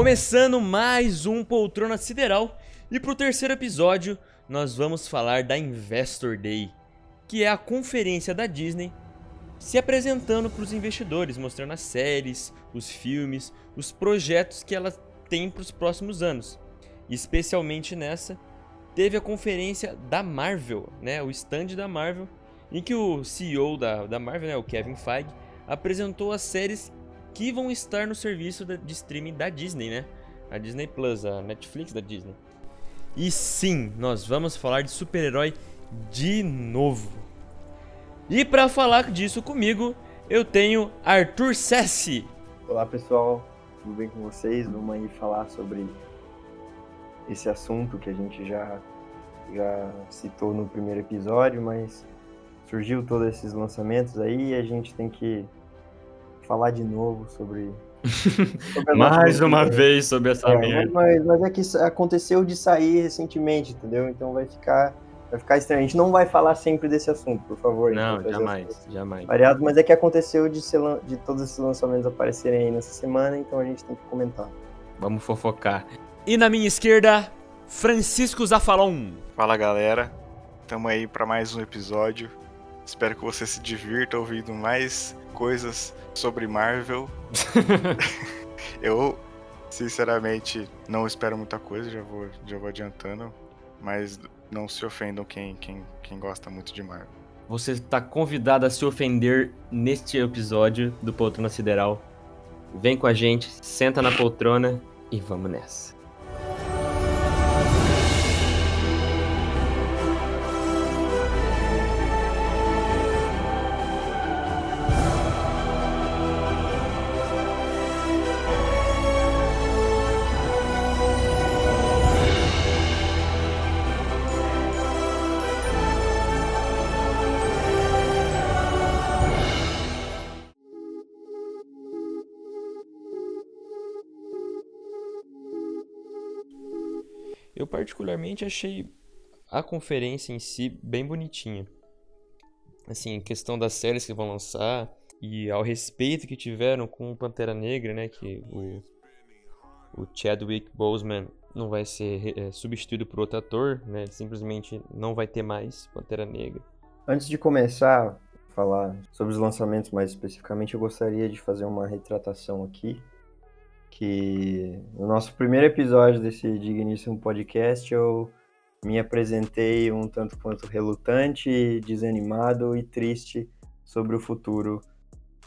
Começando mais um Poltrona Sideral e pro terceiro episódio nós vamos falar da Investor Day, que é a conferência da Disney se apresentando para os investidores, mostrando as séries, os filmes, os projetos que ela tem para os próximos anos. Especialmente nessa, teve a conferência da Marvel, né, o stand da Marvel, em que o CEO da, da Marvel, né, o Kevin Feige, apresentou as séries que vão estar no serviço de streaming da Disney, né? A Disney Plus, a Netflix da Disney. E sim, nós vamos falar de super-herói de novo. E para falar disso comigo, eu tenho Arthur Sessi. Olá pessoal, tudo bem com vocês? Vamos aí falar sobre esse assunto que a gente já, já citou no primeiro episódio, mas surgiu todos esses lançamentos aí e a gente tem que falar de novo sobre. sobre Mais uma vez sobre essa é, merda. Mas, mas é que aconteceu de sair recentemente, entendeu? Então vai ficar. Vai ficar estranho. A gente não vai falar sempre desse assunto, por favor. Não, jamais, jamais. Variado, mas é que aconteceu de, ser, de todos esses lançamentos aparecerem aí nessa semana, então a gente tem que comentar. Vamos fofocar. E na minha esquerda, Francisco Zafalon. Fala galera, estamos aí para mais um episódio. Espero que você se divirta ouvindo mais coisas sobre Marvel. eu, sinceramente, não espero muita coisa, já vou, já vou adiantando. Mas não se ofendam quem, quem, quem gosta muito de Marvel. Você está convidado a se ofender neste episódio do Poltrona Sideral. Vem com a gente, senta na poltrona e vamos nessa. Particularmente achei a conferência em si bem bonitinha. Assim, questão das séries que vão lançar e ao respeito que tiveram com o Pantera Negra, né, que o, o Chadwick Boseman não vai ser é, substituído por outro ator, né, simplesmente não vai ter mais Pantera Negra. Antes de começar a falar sobre os lançamentos mais especificamente, eu gostaria de fazer uma retratação aqui que no nosso primeiro episódio desse digníssimo podcast eu me apresentei um tanto quanto relutante, desanimado e triste sobre o futuro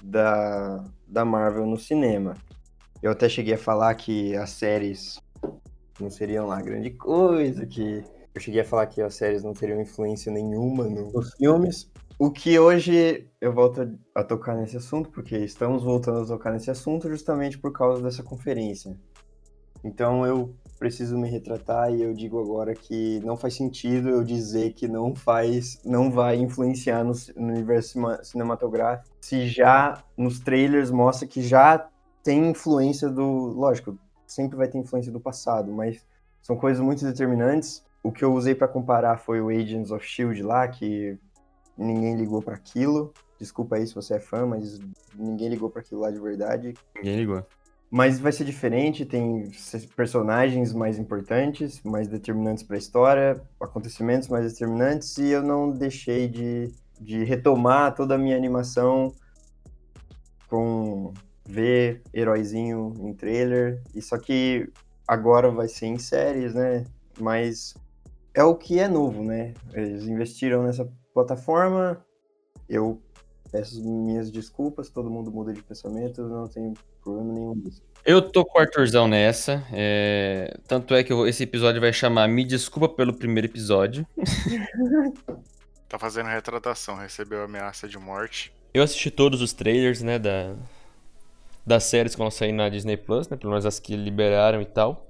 da, da Marvel no cinema. Eu até cheguei a falar que as séries não seriam lá grande coisa, que eu cheguei a falar que as séries não teriam influência nenhuma nos filmes, o que hoje eu volto a tocar nesse assunto, porque estamos voltando a tocar nesse assunto justamente por causa dessa conferência. Então eu preciso me retratar e eu digo agora que não faz sentido eu dizer que não faz, não vai influenciar no, no universo cinematográfico, se já nos trailers mostra que já tem influência do, lógico, sempre vai ter influência do passado, mas são coisas muito determinantes. O que eu usei para comparar foi o Agents of Shield lá, que ninguém ligou para aquilo. Desculpa aí se você é fã, mas ninguém ligou para aquilo lá de verdade. Ninguém ligou. Mas vai ser diferente, tem personagens mais importantes, mais determinantes para a história, acontecimentos mais determinantes, e eu não deixei de, de retomar toda a minha animação com ver heróizinho em trailer. E só que agora vai ser em séries, né? Mas é o que é novo, né? Eles investiram nessa plataforma. Eu peço minhas desculpas, todo mundo muda de pensamento, não tem problema nenhum disso. Eu tô com o Arthurzão nessa. É... Tanto é que esse episódio vai chamar Me Desculpa pelo primeiro episódio. tá fazendo retratação, recebeu ameaça de morte. Eu assisti todos os trailers, né, da... das séries que vão sair na Disney Plus, né? Pelo menos as que liberaram e tal.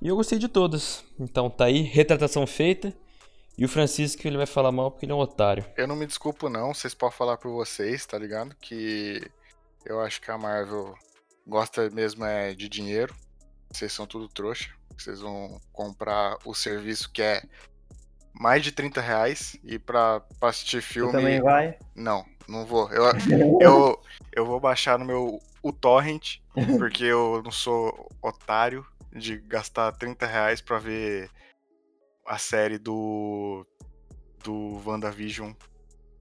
E eu gostei de todas. Então tá aí, retratação feita. E o Francisco ele vai falar mal porque ele é um otário. Eu não me desculpo não, vocês podem falar por vocês, tá ligado? Que eu acho que a Marvel gosta mesmo é de dinheiro. Vocês são tudo trouxa. Vocês vão comprar o serviço que é mais de 30 reais e pra, pra assistir filme. Você também vai? Não, não vou. Eu, eu, eu vou baixar no meu o Torrent, porque eu não sou otário de gastar 30 reais pra ver a série do. do WandaVision,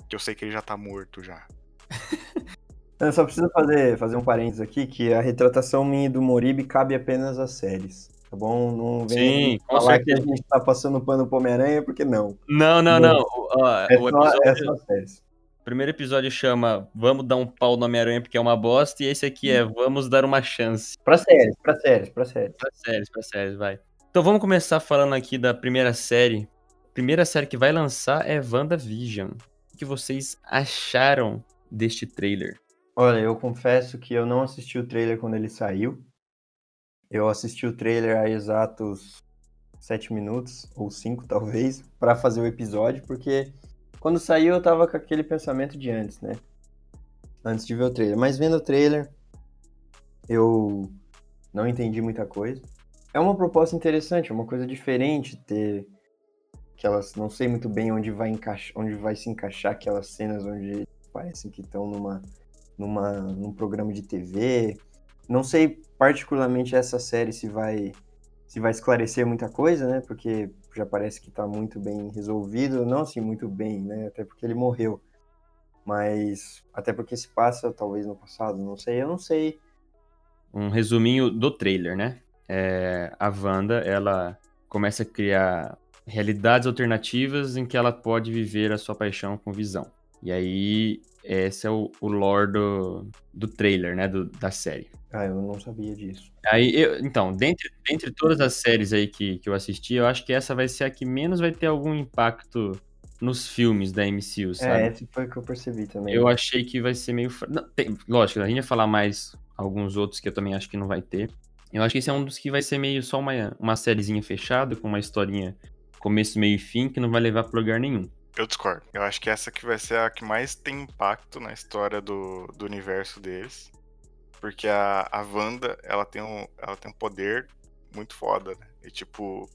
que eu sei que ele já tá morto já. Eu só preciso fazer, fazer um parênteses aqui, que a retratação minha do Moribe cabe apenas às séries. Tá bom? Não vem Sim, falar que a gente tá passando pano pro Homem-Aranha, porque não. Não, não, não. O, ó, É o só, episódio- é só as séries. o primeiro episódio chama Vamos dar um pau no Homem-Aranha porque é uma bosta, e esse aqui é Vamos dar uma chance. Pra séries, pra séries, pra séries. Pra séries, pra séries, vai. Então vamos começar falando aqui da primeira série. A primeira série que vai lançar é WandaVision. O que vocês acharam deste trailer? Olha, eu confesso que eu não assisti o trailer quando ele saiu. Eu assisti o trailer há exatos sete minutos, ou cinco talvez, pra fazer o episódio, porque quando saiu eu tava com aquele pensamento de antes, né? Antes de ver o trailer. Mas vendo o trailer, eu não entendi muita coisa. É uma proposta interessante, é uma coisa diferente ter aquelas, não sei muito bem onde vai encaixar, onde vai se encaixar aquelas cenas onde parecem que estão numa numa, num programa de TV. Não sei particularmente essa série se vai se vai esclarecer muita coisa, né? Porque já parece que tá muito bem resolvido, não assim muito bem, né? Até porque ele morreu. Mas até porque se passa talvez no passado, não sei, eu não sei. Um resuminho do trailer, né? É, a Wanda, ela começa a criar realidades alternativas em que ela pode viver a sua paixão com visão. E aí, esse é o, o lore do, do trailer, né? do- da série. Ah, eu não sabia disso. Aí, eu- então, dentre, dentre todas as séries aí que, que eu assisti, eu acho que essa vai ser a que menos vai ter algum impacto nos filmes da MCU, sabe? É, esse foi o que eu percebi também. Eu achei que vai ser meio. Não, tem- lógico, a gente vai falar mais alguns outros que eu também acho que não vai ter. Eu acho que esse é um dos que vai ser meio só uma, uma sériezinha fechada, com uma historinha começo, meio e fim, que não vai levar pra lugar nenhum. Eu discordo. Eu acho que essa que vai ser a que mais tem impacto na história do, do universo deles. Porque a, a Wanda, ela tem, um, ela tem um poder muito foda, né? E tipo,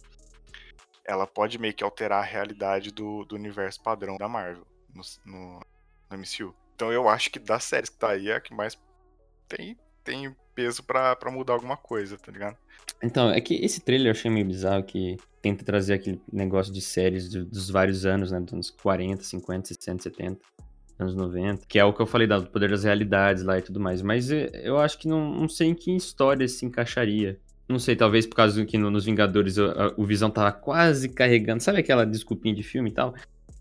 ela pode meio que alterar a realidade do, do universo padrão da Marvel no, no, no MCU. Então eu acho que das séries que tá aí é a que mais tem, tem peso pra mudar alguma coisa, tá ligado? Então, é que esse trailer eu achei meio bizarro, que tenta trazer aquele negócio de séries do- dos vários anos, né? Dos anos 40, 50, 60, 70, anos 90. Que é o que eu falei do poder das realidades lá e tudo mais. Mas eh, eu acho que não, não sei em que história se encaixaria. Não sei, talvez por causa que no- nos Vingadores o, a- o Visão tava quase carregando. Sabe aquela desculpinha de filme e tal?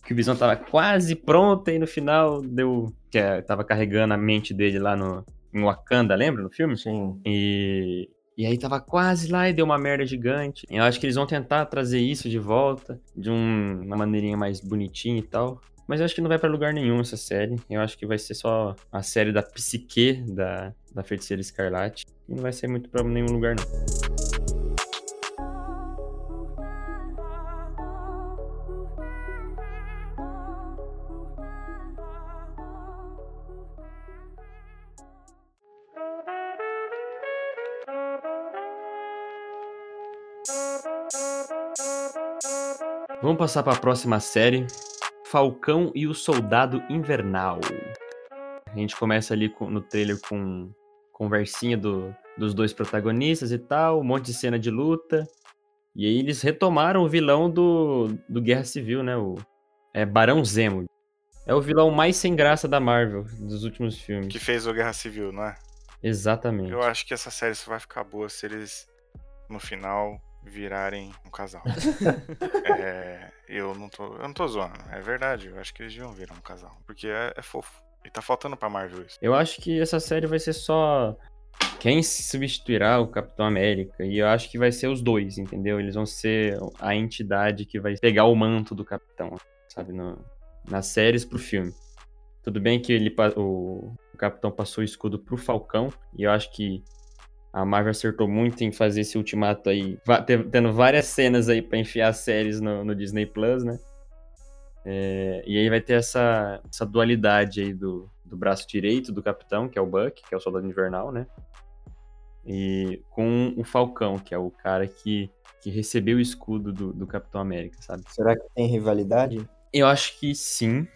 Que o Visão tava quase pronto e no final deu. Que é, tava carregando a mente dele lá no, em Wakanda, lembra no filme? Sim. E, e aí tava quase lá e deu uma merda gigante. Eu acho que eles vão tentar trazer isso de volta, de um- uma maneirinha mais bonitinha e tal. Mas eu acho que não vai pra lugar nenhum essa série. Eu acho que vai ser só a série da psique da, da Feiticeira Escarlate. E não vai ser muito pra nenhum lugar, não. Vamos passar pra próxima série. Falcão e o Soldado Invernal. A gente começa ali com- no trailer com conversinha do- dos dois protagonistas e tal, um monte de cena de luta. E aí eles retomaram o vilão do, do Guerra Civil, né? O é Barão Zemo. É o vilão mais sem graça da Marvel dos últimos filmes. Que fez o Guerra Civil, não é? Exatamente. Eu acho que essa série só vai ficar boa se eles, no final, virarem um casal. É, eu não tô. Eu não tô zoando. É verdade. Eu acho que eles deviam virar um casal. Porque é, é fofo. E tá faltando pra Marvel isso. Eu acho que essa série vai ser só quem se substituirá o Capitão América. E eu acho que vai ser os dois, entendeu? Eles vão ser a entidade que vai pegar o manto do Capitão, sabe? No, nas séries pro filme. Tudo bem que ele, o, o Capitão passou o escudo pro Falcão. E eu acho que a Marvel acertou muito em fazer esse ultimato aí. Tendo várias cenas aí pra enfiar séries no, no Disney Plus, né? É, e aí vai ter essa, essa dualidade aí do, do braço direito do capitão, que é o Buck, que é o soldado invernal, né? E com o Falcão, que é o cara que, que recebeu o escudo do, do Capitão América, sabe? Será que tem rivalidade? Eu acho que sim.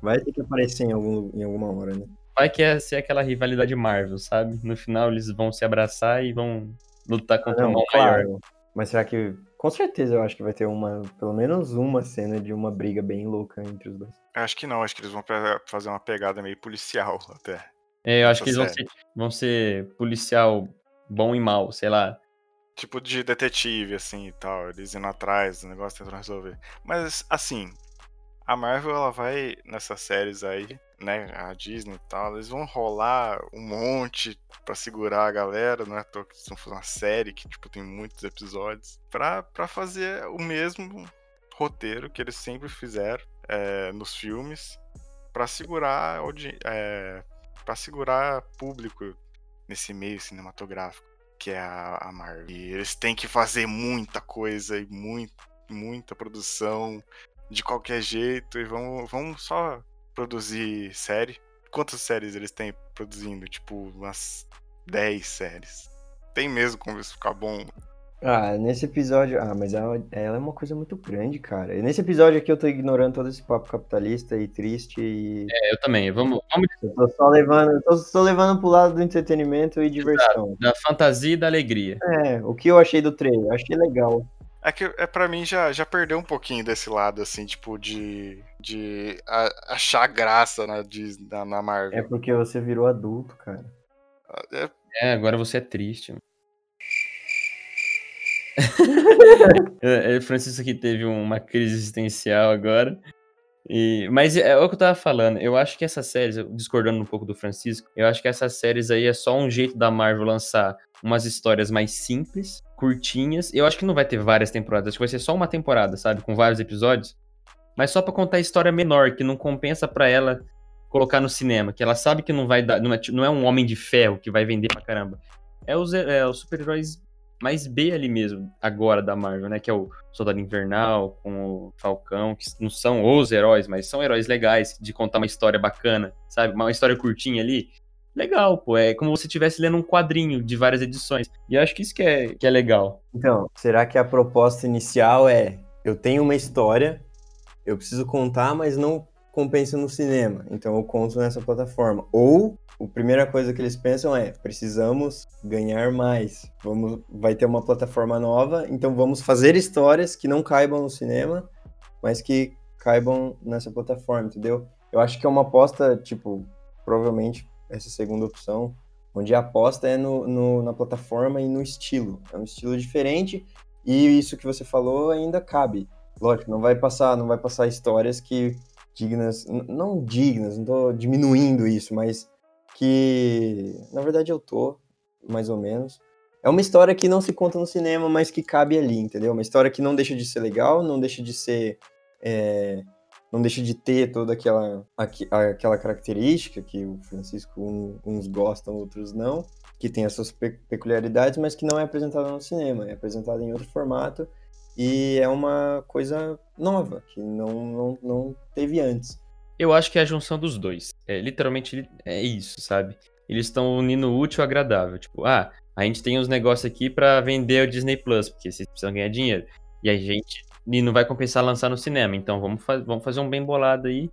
Vai ter que aparecer em, algum, em alguma hora, né? Vai que é ser aquela rivalidade Marvel, sabe? No final eles vão se abraçar e vão lutar contra um mal claro. maior. Mas será que. Com certeza eu acho que vai ter uma. Pelo menos uma cena de uma briga bem louca entre os dois. Acho que não, acho que eles vão fazer uma pegada meio policial até. É, eu acho Essa que eles vão ser, vão ser policial bom e mal, sei lá. Tipo de detetive, assim e tal. Eles indo atrás do negócio tentando resolver. Mas, assim, a Marvel, ela vai nessas séries aí, né? A Disney e tal, eles vão rolar um monte pra segurar a galera, não é à que uma série que, tipo, tem muitos episódios. Pra, fazer o mesmo roteiro que eles sempre fizeram é, nos filmes. Pra segurar, é, pra segurar público nesse meio cinematográfico que é a, a Marvel. E eles têm que fazer muita coisa e muito, muita produção de qualquer jeito e vão, vão só produzir série. Quantas séries eles têm produzindo? Tipo, umas 10 séries. Tem mesmo como isso ficar bom. Ah, nesse episódio. Ah, mas ela, ela é uma coisa muito grande, cara. E nesse episódio aqui eu tô ignorando todo esse papo capitalista e triste e. É, eu também. Vamos, vamos Eu tô só levando. Eu tô só levando pro lado do entretenimento e diversão. da fantasia e da alegria. É, o que eu achei do trailer? Eu achei legal. É que é, pra mim já, já perdeu um pouquinho desse lado, assim, tipo, de, de a- achar graça na, Disney, na, na Marvel. É porque você virou adulto, cara. É, É, agora você é triste. mano. É, é, Francisco aqui teve uma crise existencial agora. E, mas é o que eu tava falando. Eu acho que essas séries, discordando um pouco do Francisco, eu acho que essas séries aí é só um jeito da Marvel lançar umas histórias mais simples, curtinhas. Eu acho que não vai ter várias temporadas, acho que vai ser só uma temporada, sabe? Com vários episódios. Mas só pra contar a história menor, que não compensa pra ela colocar no cinema, que ela sabe que não vai dar. Não é, não é um homem de ferro que vai vender pra caramba. É os, é os super-heróis mais B ali mesmo, agora da Marvel, né? Que é o Soldado Invernal, com o Falcão, que não são os heróis, mas são heróis legais, de contar uma história bacana, sabe? Uma história curtinha ali. Legal, pô. É como se você estivesse lendo um quadrinho de várias edições. E eu acho que isso que é, que é legal. Então, será que a proposta inicial é: eu tenho uma história, eu preciso contar, mas não compensa no cinema, então eu conto nessa plataforma? Ou a primeira coisa que eles pensam é: precisamos ganhar mais, vamos, vai ter uma plataforma nova, então vamos fazer histórias que não caibam no cinema, mas que caibam nessa plataforma, entendeu? Eu acho que é uma aposta, tipo, provavelmente essa segunda opção, onde a aposta é no, no- na plataforma e no estilo. É um estilo diferente e isso que você falou ainda cabe. Lógico, não vai passar, não vai passar histórias que dignas, não dignas, não tô diminuindo isso, mas que na verdade eu tô, mais ou menos. É uma história que não se conta no cinema, mas que cabe ali, entendeu? Uma história que não deixa de ser legal, não deixa de ser é, não deixa de ter toda aquela, aquela característica que o Francisco uns gostam, outros não, que tem as suas pe- peculiaridades, mas que não é apresentada no cinema, é apresentada em outro formato e é uma coisa nova, que não, não, não teve antes. Eu acho que é a junção dos dois. É literalmente é isso, sabe? Eles estão unindo o útil ao agradável. Tipo, ah, a gente tem uns negócios aqui pra vender o Disney Plus, porque vocês precisam ganhar dinheiro. E a gente. E não vai compensar lançar no cinema. Então vamos, fa vamos fazer um bem bolado aí.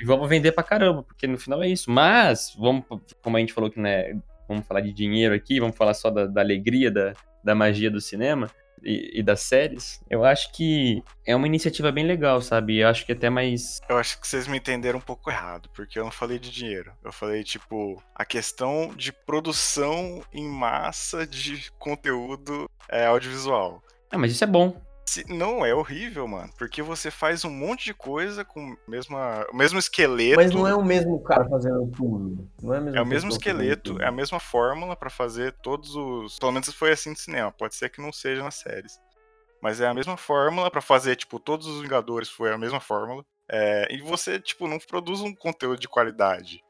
E vamos vender pra caramba, porque no final é isso. Mas, vamos, como a gente falou que né, vamos falar de dinheiro aqui, vamos falar só da, da alegria, da, da magia do cinema e, e das séries. Eu acho que é uma iniciativa bem legal, sabe? Eu acho que até mais Eu acho que vocês me entenderam um pouco errado, porque eu não falei de dinheiro. Eu falei, tipo, a questão de produção em massa de conteúdo é, audiovisual. Ah, mas isso é bom. Se- não é horrível, mano, porque você faz um monte de coisa com o mesma, o mesmo esqueleto. Mas não é o mesmo cara fazendo tudo. Não é, a mesma É o mesmo esqueleto, é a mesma fórmula pra fazer todos os. Pelo menos foi assim no cinema, pode ser que não seja nas séries. Mas é a mesma fórmula pra fazer, tipo, todos os Vingadores foi a mesma fórmula. É, e você, tipo, não produz um conteúdo de qualidade.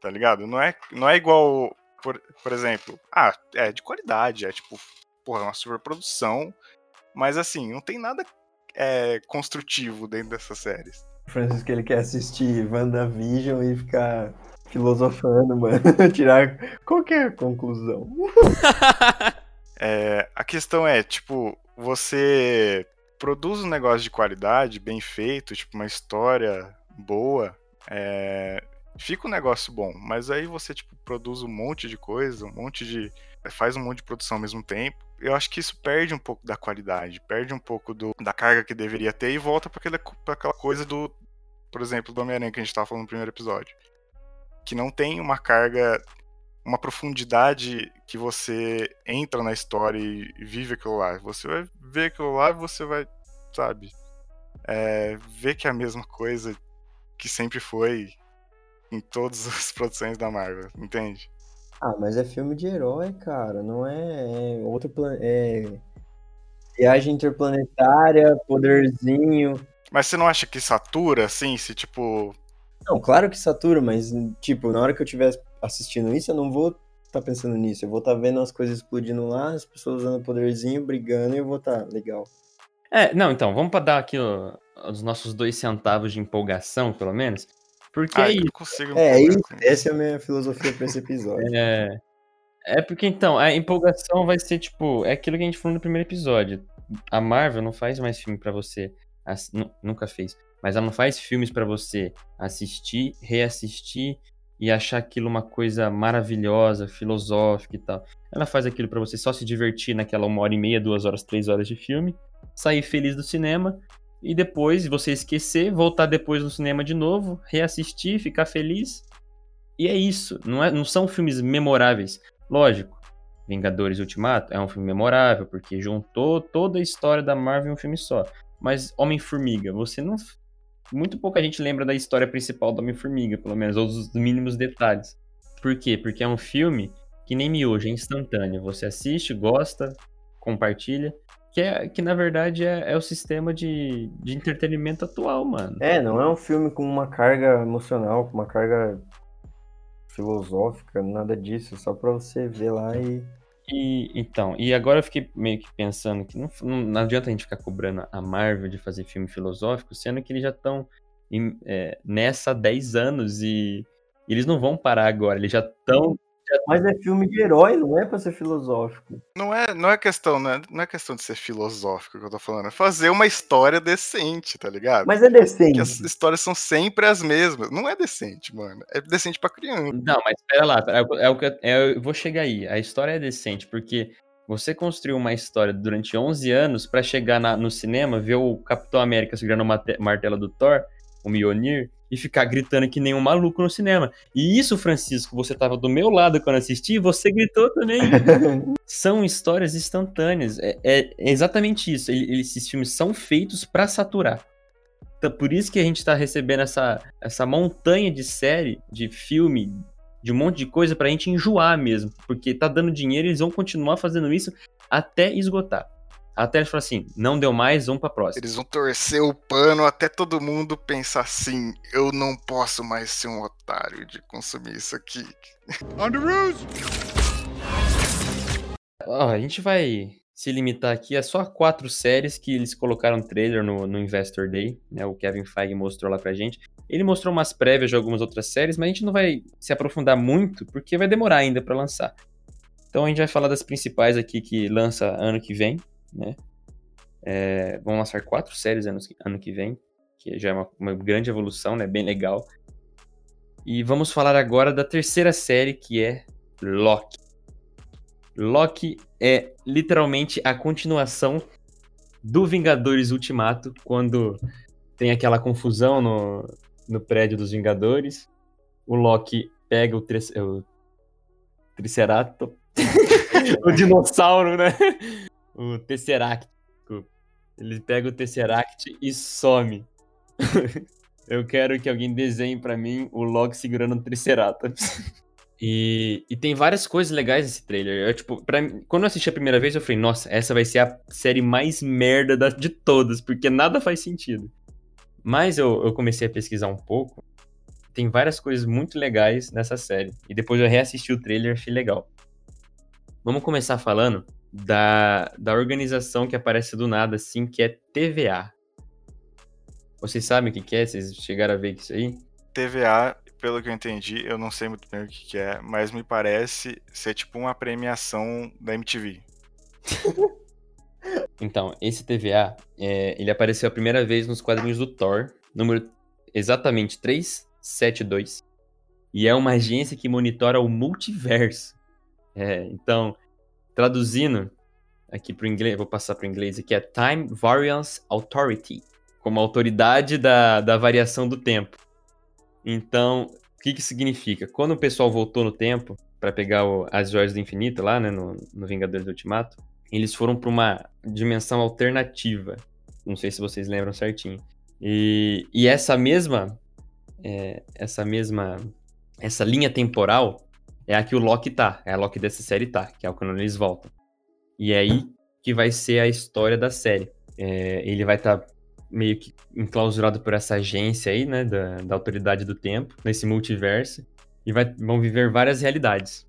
Tá ligado? Não é, não é igual, por, por exemplo, ah, é de qualidade, é tipo, porra, uma superprodução. Mas assim, não tem nada é, construtivo dentro dessas séries. Francisco ele quer assistir WandaVision e ficar filosofando, mano. Tirar qualquer conclusão. É, a questão é, tipo, você produz um negócio de qualidade, bem feito, tipo, uma história boa, é, fica um negócio bom. Mas aí você, tipo, produz um monte de coisa, um monte de. faz um monte de produção ao mesmo tempo. Eu acho que isso perde um pouco da qualidade, perde um pouco do, da carga que deveria ter e volta para aquela coisa do. Por exemplo, do Homem-Aranha que a gente tava falando no primeiro episódio. Que não tem uma carga uma profundidade que você entra na história e vive aquilo lá. Você vai ver aquilo lá e você vai, sabe, é, ver que é a mesma coisa que sempre foi em todas as produções da Marvel, entende? Ah, mas é filme de herói, cara, não é, é outro plan... é viagem interplanetária, poderzinho. Mas você não acha que satura, assim, se tipo... Não, claro que satura, mas, tipo, na hora que eu estiver assistindo isso, eu não vou estar tá pensando nisso. Eu vou estar tá vendo as coisas explodindo lá, as pessoas usando poderzinho, brigando, e eu vou estar tá, legal. É, não, então, vamos para dar aqui ó, os nossos dois centavos de empolgação, pelo menos. Porque ah, é isso. Consigo é isso, essa é a minha filosofia para esse episódio. É, é porque então, a empolgação vai ser tipo, é aquilo que a gente falou no primeiro episódio. A Marvel não faz mais filme para você, nunca fez, mas ela não faz filmes para você assistir, reassistir e achar aquilo uma coisa maravilhosa, filosófica e tal. Ela faz aquilo para você só se divertir naquela uma hora e meia, duas horas, três horas de filme, sair feliz do cinema e depois você esquecer, voltar depois no cinema de novo, reassistir, ficar feliz. E é isso. Não, é, não são filmes memoráveis. Lógico, Vingadores Ultimato é um filme memorável porque juntou toda a história da Marvel em um filme só. Mas Homem-Formiga, você não muito pouca gente lembra da história principal do Homem-Formiga, pelo menos, ou dos mínimos detalhes. Por quê? Porque é um filme que nem miojo, é instantâneo. Você assiste, gosta, compartilha. Que, é, que na verdade é, é o sistema de, de entretenimento atual, mano. É, não é um filme com uma carga emocional, com uma carga filosófica, nada disso. Só pra você ver lá e e então, e agora eu fiquei meio que pensando que não, não, adianta a gente ficar cobrando a Marvel de fazer filme filosófico, sendo que eles já estão é, nessa há 10 anos e, eles não vão parar agora, eles já estão mas é filme de herói, não é pra ser filosófico. Não é, não é questão, não é, não é questão de ser filosófico que eu tô falando, é fazer uma história decente, tá ligado? Mas é decente. Porque as histórias são sempre as mesmas. Não é decente, mano. É decente pra criança. Não, mas pera lá, é, o que eu, é, eu vou chegar aí. A história é decente, porque você construiu uma história durante 11 anos para chegar na, no cinema, ver o Capitão América segurando o martelo do Thor, o Mjolnir, e ficar gritando que nem um maluco no cinema. E isso, Francisco, você estava do meu lado quando assisti, você gritou também. são histórias instantâneas. É, é exatamente isso. Ele, esses filmes são feitos para saturar. Então, por isso que a gente está recebendo essa, essa montanha de série, de filme, de um monte de coisa pra gente enjoar mesmo. Porque tá dando dinheiro e eles vão continuar fazendo isso até esgotar. Até eles falam assim, não deu mais, vamos pra próxima. Eles vão torcer o pano até todo mundo pensar assim, eu não posso mais ser um otário de consumir isso aqui. On the! Oh, a gente vai se limitar aqui a só quatro séries que eles colocaram trailer no, no Investor Day, né? O Kevin Feige mostrou lá pra gente. Ele mostrou umas prévias de algumas outras séries, mas a gente não vai se aprofundar muito, porque vai demorar ainda para lançar. Então a gente vai falar das principais aqui que lança ano que vem, né? É, vão lançar quatro séries ano, ano que vem, que já é uma, uma, grande evolução, né? Bem legal. E vamos falar agora da terceira série, que é Loki. Loki é literalmente a continuação do Vingadores Ultimato, quando tem aquela confusão no, no prédio dos Vingadores. O Loki pega o, tri o Triceratops, o dinossauro, né? O Tesseract. Ele pega o Tesseract e some. eu quero que alguém desenhe para mim o Loki segurando o Triceratops. e, e tem várias coisas legais nesse trailer. Eu, tipo, pra, quando eu assisti a primeira vez, eu falei, nossa, essa vai ser a série mais merda da, de todas, porque nada faz sentido. Mas eu, eu comecei a pesquisar um pouco. Tem várias coisas muito legais nessa série. E depois eu reassisti o trailer e achei legal. Vamos começar falando da, da organização que aparece do nada, assim, que é TVA. Vocês sabem o que, que é? Vocês chegaram a ver isso aí? TVA, pelo que eu entendi, eu não sei muito bem o que, que é, mas me parece ser tipo uma premiação da MTV. então, esse TVA, é, ele apareceu a primeira vez nos quadrinhos do Thor, número exatamente 372. E é uma agência que monitora o multiverso. É, então, traduzindo aqui para o inglês, vou passar para o inglês aqui, é Time Variance Authority, como autoridade da, da variação do tempo. Então, o que que significa? Quando o pessoal voltou no tempo para pegar o, as joias do infinito lá, né, no, no Vingadores do Ultimato, eles foram para uma dimensão alternativa. Não sei se vocês lembram certinho. E, e essa mesma é, essa mesma essa linha temporal é a que o Loki tá, é a Loki dessa série tá, que é o quando eles voltam. E é aí que vai ser a história da série. É, ele vai estar tá meio que enclausurado por essa agência aí, né, da, da autoridade do tempo, nesse multiverso, e vai, vão viver várias realidades.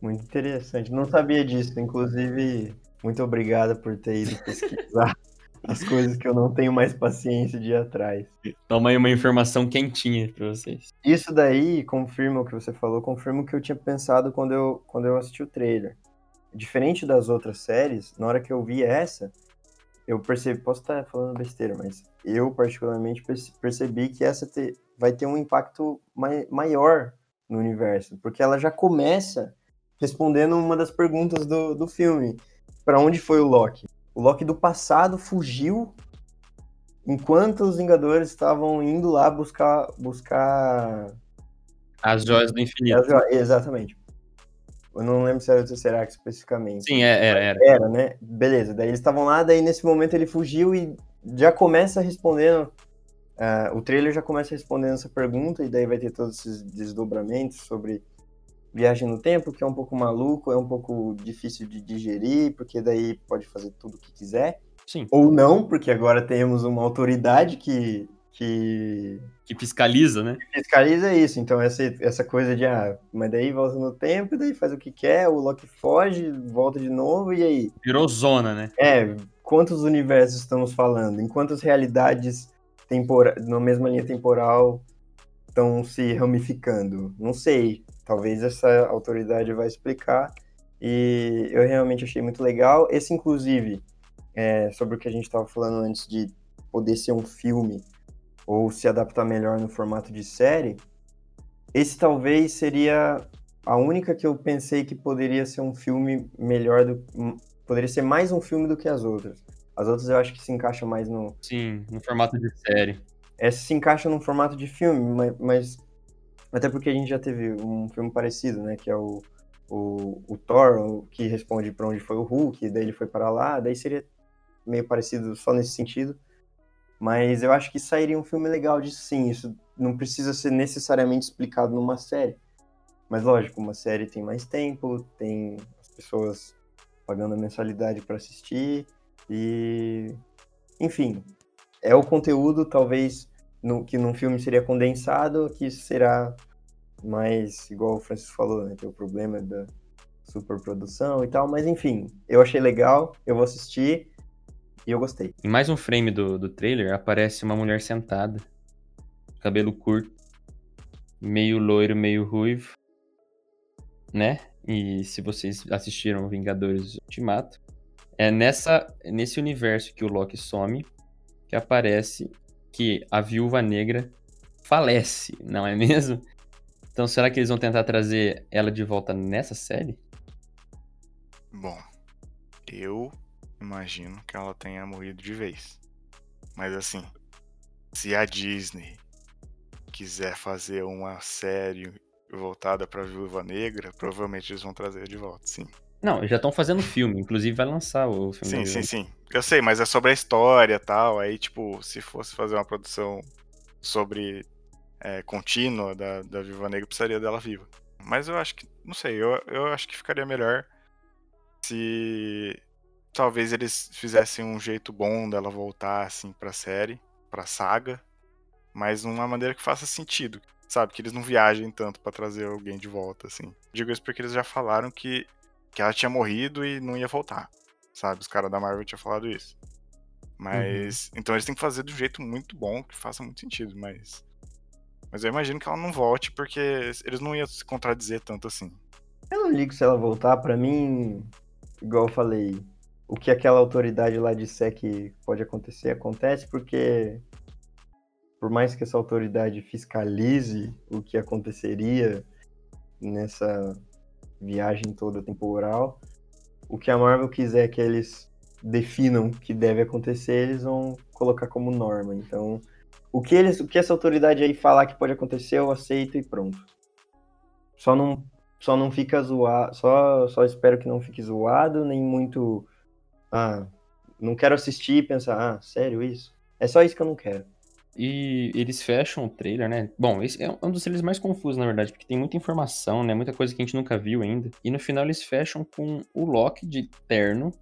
Muito interessante, não sabia disso, inclusive, muito obrigada por ter ido pesquisar as coisas que eu não tenho mais paciência de ir atrás. Toma aí uma informação quentinha para vocês. Isso daí confirma o que você falou, confirma o que eu tinha pensado quando eu, quando eu assisti o trailer. Diferente das outras séries, na hora que eu vi essa, eu percebi, posso estar falando besteira, mas eu particularmente percebi que essa te, vai ter um impacto mai, maior no universo, porque ela já começa respondendo uma das perguntas do, do filme: para onde foi o Loki? O Loki do passado fugiu enquanto os Vingadores estavam indo lá buscar buscar as joias do infinito. Exatamente. Eu não lembro se era o Tesseract especificamente. Sim, é, era, era. Era, né? Beleza. Daí eles estavam lá, daí nesse momento ele fugiu e já começa respondendo. Uh, o trailer já começa respondendo essa pergunta, e daí vai ter todos esses desdobramentos sobre viagem no tempo, que é um pouco maluco, é um pouco difícil de digerir, porque daí pode fazer tudo o que quiser. Sim. Ou não, porque agora temos uma autoridade que que que fiscaliza, né? Fiscaliza isso. Então essa essa coisa de ah, mas daí volta no tempo, daí faz o que quer, o Loki foge, volta de novo e aí virou zona, né? É, quantos universos estamos falando? Em quantas realidades tempora na mesma linha temporal estão se ramificando? Não sei. Talvez essa autoridade vai explicar. E eu realmente achei muito legal. Esse, inclusive, é, sobre o que a gente estava falando antes de poder ser um filme ou se adaptar melhor no formato de série, esse talvez seria a única que eu pensei que poderia ser um filme melhor do poderia ser mais um filme do que as outras. As outras eu acho que se encaixa mais no Sim, no formato de série. Essa se encaixa no formato de filme, mas, mas até porque a gente já teve um filme parecido, né, que é o o, o Thor, que responde para onde foi o Hulk, daí ele foi para lá, daí seria meio parecido só nesse sentido. Mas eu acho que sairia um filme legal disso sim. Isso não precisa ser necessariamente explicado numa série. Mas lógico, uma série tem mais tempo, tem as pessoas pagando a mensalidade para assistir e enfim, é o conteúdo talvez no, que num filme seria condensado, que será mais igual o Francisco falou, né, tem o problema da superprodução e tal, mas enfim, eu achei legal, eu vou assistir e eu gostei. Em mais um frame do, do trailer, aparece uma mulher sentada, cabelo curto, meio loiro, meio ruivo, né? E se vocês assistiram Vingadores Ultimato, é nessa, nesse universo que o Loki some que aparece que a Viúva Negra falece, não é mesmo? Então será que eles vão tentar trazer ela de volta nessa série? Bom, eu imagino que ela tenha morrido de vez. Mas assim, se a Disney quiser fazer uma série voltada para Viúva Negra, provavelmente eles vão trazer de volta, sim. Não, já estão fazendo filme, inclusive vai lançar o filme. Sim, sim, sim. Eu sei, mas é sobre a história e tal. Aí, tipo, se fosse fazer uma produção sobre é, contínua da, da Viúva Negra, precisaria dela viva. Mas eu acho que, não sei, eu, eu acho que ficaria melhor se talvez eles fizessem um jeito bom dela voltar assim pra série, pra saga, mas uma maneira que faça sentido, sabe? Que eles não viajem tanto para trazer alguém de volta, assim. Digo isso porque eles já falaram que, que ela tinha morrido e não ia voltar, sabe? Os caras da Marvel tinham falado isso. Mas. Uhum. Então eles têm que fazer um jeito muito bom, que faça muito sentido, mas. Mas eu imagino que ela não volte porque eles não iam se contradizer tanto assim. Eu não ligo se ela voltar, para mim, igual eu falei, o que aquela autoridade lá disser que pode acontecer, acontece, porque por mais que essa autoridade fiscalize o que aconteceria nessa viagem toda temporal. O que a Marvel quiser que eles definam que deve acontecer, eles vão colocar como norma. Então, o que eles, o que essa autoridade aí falar que pode acontecer, eu aceito e pronto. Só não, só não fica zoado, só, só espero que não fique zoado, nem muito, ah, não quero assistir e pensar, ah, sério isso? É só isso que eu não quero. E eles fecham o trailer, né? Bom, esse é um dos trailers mais confusos, na verdade, porque tem muita informação, né? Muita coisa que a gente nunca viu ainda. E no final eles fecham com o Loki de terno,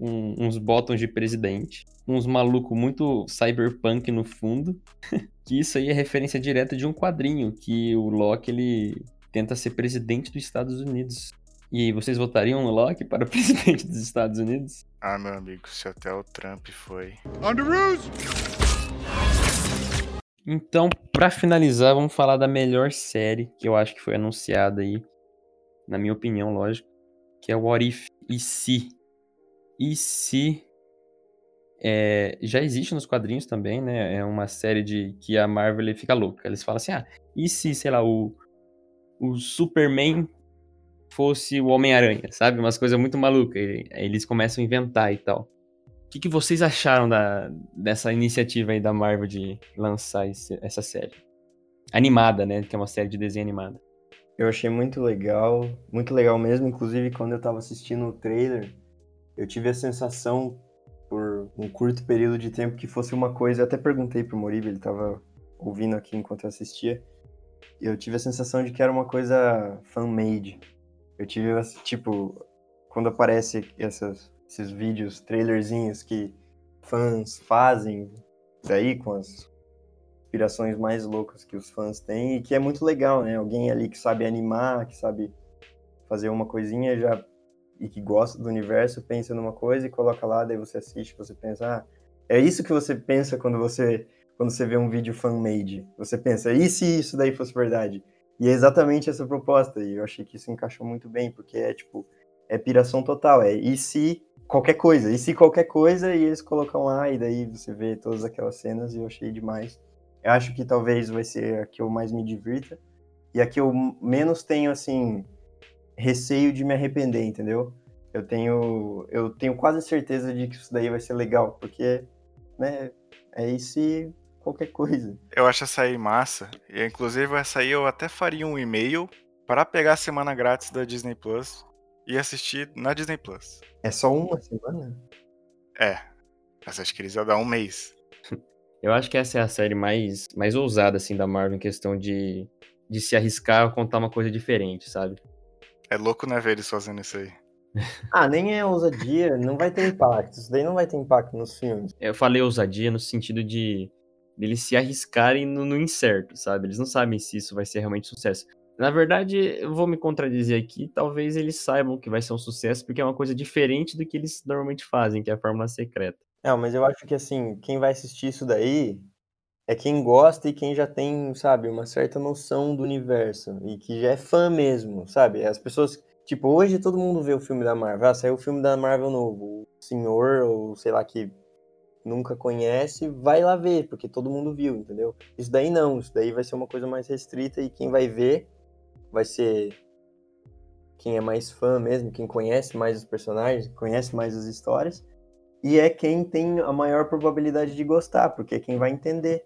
um, uns botões de presidente, uns maluco muito cyberpunk no fundo. que isso aí é referência direta de um quadrinho que o Loki ele tenta ser presidente dos Estados Unidos. E vocês votariam no Loki para presidente dos Estados Unidos? Ah, meu amigo, se até o Trump foi. Então, para finalizar, vamos falar da melhor série que eu acho que foi anunciada aí, na minha opinião, lógico, que é o What If e se. E se é, já existe nos quadrinhos também, né? É uma série de que a Marvel fica louca. Eles falam assim: "Ah, e se, sei lá, o o Superman fosse o Homem-Aranha, sabe? Umas coisas muito malucas. Eles começam a inventar e tal que, que vocês acharam da, dessa iniciativa aí da Marvel de lançar esse, essa série? Animada, né? Que é uma série de desenho animada. Eu achei muito legal, muito legal mesmo. Inclusive, quando eu tava assistindo o trailer, eu tive a sensação, por um curto período de tempo, que fosse uma coisa. Eu até perguntei pro Moriba, ele tava ouvindo aqui enquanto eu assistia. Eu tive a sensação de que era uma coisa fan-made. Eu tive, tipo, quando aparece essas esses vídeos, trailerzinhos que fãs fazem daí com as inspirações mais loucas que os fãs têm e que é muito legal, né? Alguém ali que sabe animar, que sabe fazer uma coisinha já e que gosta do universo, pensa numa coisa e coloca lá, daí você assiste, você pensa, ah, é isso que você pensa quando você quando você vê um vídeo fan-made. Você pensa, e se isso daí fosse verdade? E é exatamente essa proposta, e eu achei que isso encaixou muito bem, porque é tipo, é piração total, é e se qualquer coisa. E se qualquer coisa, e eles colocam lá, e daí você vê todas aquelas cenas, e eu achei demais. Eu acho que talvez vai ser a que eu mais me divirta, e a que eu menos tenho, assim, receio de me arrepender, entendeu? Eu tenho, eu tenho quase certeza de que isso daí vai ser legal, porque, né, é isso e qualquer coisa. Eu acho essa aí massa, e inclusive essa aí eu até faria um e-mail para pegar a semana grátis da Disney Plus e assistir na Disney Plus. É só uma semana? É. Mas acho que eles iam dar um mês. Eu acho que essa é a série mais, mais ousada, assim, da Marvel em questão de, de se arriscar a contar uma coisa diferente, sabe? É louco, né, ver eles fazendo isso aí. ah, nem é ousadia, não vai ter impacto. Isso daí não vai ter impacto nos filmes. Eu falei ousadia no sentido de eles se arriscarem no, no incerto, sabe? Eles não sabem se isso vai ser realmente sucesso. Na verdade, eu vou me contradizer aqui. Talvez eles saibam que vai ser um sucesso, porque é uma coisa diferente do que eles normalmente fazem, que é a fórmula secreta. Não, mas eu acho que assim, quem vai assistir isso daí é quem gosta e quem já tem, sabe, uma certa noção do universo e que já é fã mesmo, sabe? As pessoas, tipo, hoje todo mundo vê o filme da Marvel, ah, saiu o filme da Marvel novo, o senhor ou sei lá que nunca conhece, vai lá ver, porque todo mundo viu, entendeu? Isso daí não, isso daí vai ser uma coisa mais restrita e quem vai ver vai ser quem é mais fã mesmo, quem conhece mais os personagens, conhece mais as histórias, e é quem tem a maior probabilidade de gostar, porque é quem vai entender.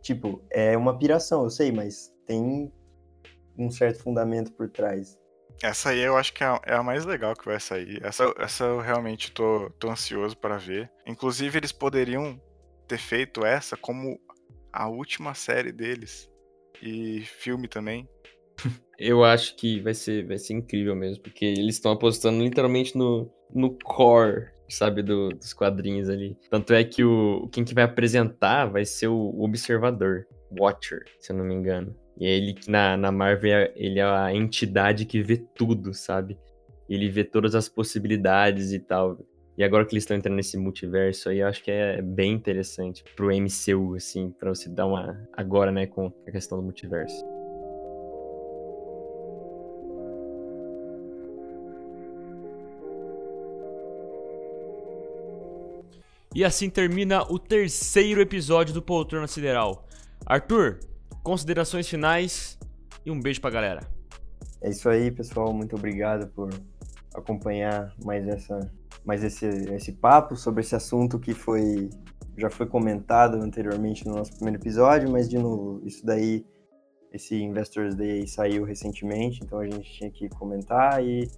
Tipo, é uma piração, eu sei, mas tem um certo fundamento por trás. Essa aí eu acho que é, é a mais legal que vai sair. Essa, essa eu realmente tô, tô ansioso para ver. Inclusive, eles poderiam ter feito essa como a última série deles. E filme também. Eu acho que vai ser, vai ser incrível mesmo, porque eles estão apostando literalmente no, no core, sabe, do, dos quadrinhos ali. Tanto é que o quem que vai apresentar vai ser o Observador, Watcher, se eu não me engano. E ele, na, na Marvel, ele é a entidade que vê tudo, sabe? Ele vê todas as possibilidades e tal. E agora que eles estão entrando nesse multiverso aí, eu acho que é bem interessante pro MCU, assim, pra você dar uma. Agora, né, com a questão do multiverso. E assim termina o terceiro episódio do Poltrona Sideral. Arthur, considerações finais e um beijo pra galera. É isso aí, pessoal. Muito obrigado por acompanhar mais essa, mais esse, esse papo sobre esse assunto que foi já foi comentado anteriormente no nosso primeiro episódio, mas de novo, isso daí, esse Investors Day saiu recentemente, então a gente tinha que comentar e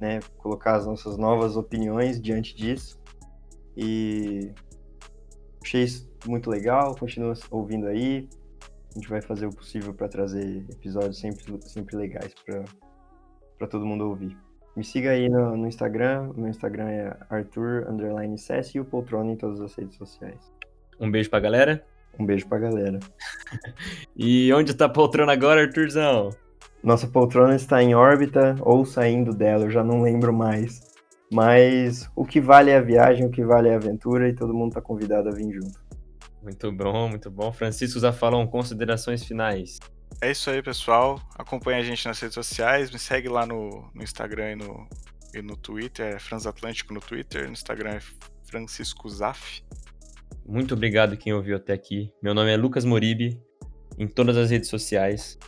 né, colocar as nossas novas opiniões diante disso. E achei isso muito legal, continua ouvindo aí. A gente vai fazer o possível para trazer episódios sempre, sempre legais para todo mundo ouvir. Me siga aí no, no Instagram. Meu Instagram é Arthur Cess e o Poltrona em todas as redes sociais. Um beijo pra galera. Um beijo pra galera. e onde tá a poltrona agora, Arthurzão? Nossa poltrona está em órbita ou saindo dela, eu já não lembro mais. Mas o que vale é a viagem, o que vale é a aventura e todo mundo tá convidado a vir junto. Muito bom, muito bom. Francisco já falou considerações finais. É isso aí, pessoal. Acompanhe a gente nas redes sociais. Me segue lá no, no Instagram e no, e no Twitter. É Fransatlântico no Twitter. No Instagram é Francisco Zaf. Muito obrigado quem ouviu até aqui. Meu nome é Lucas Moribe. Em todas as redes sociais.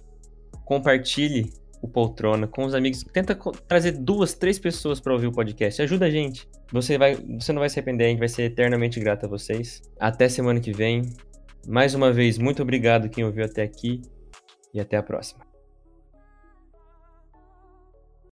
Compartilhe o Poltrona com os amigos. Tenta trazer duas, três pessoas para ouvir o podcast. Ajuda a gente. Você, vai, você não vai se arrepender, a gente vai ser eternamente grato a vocês. Até semana que vem. Mais uma vez, muito obrigado quem ouviu até aqui e até a próxima.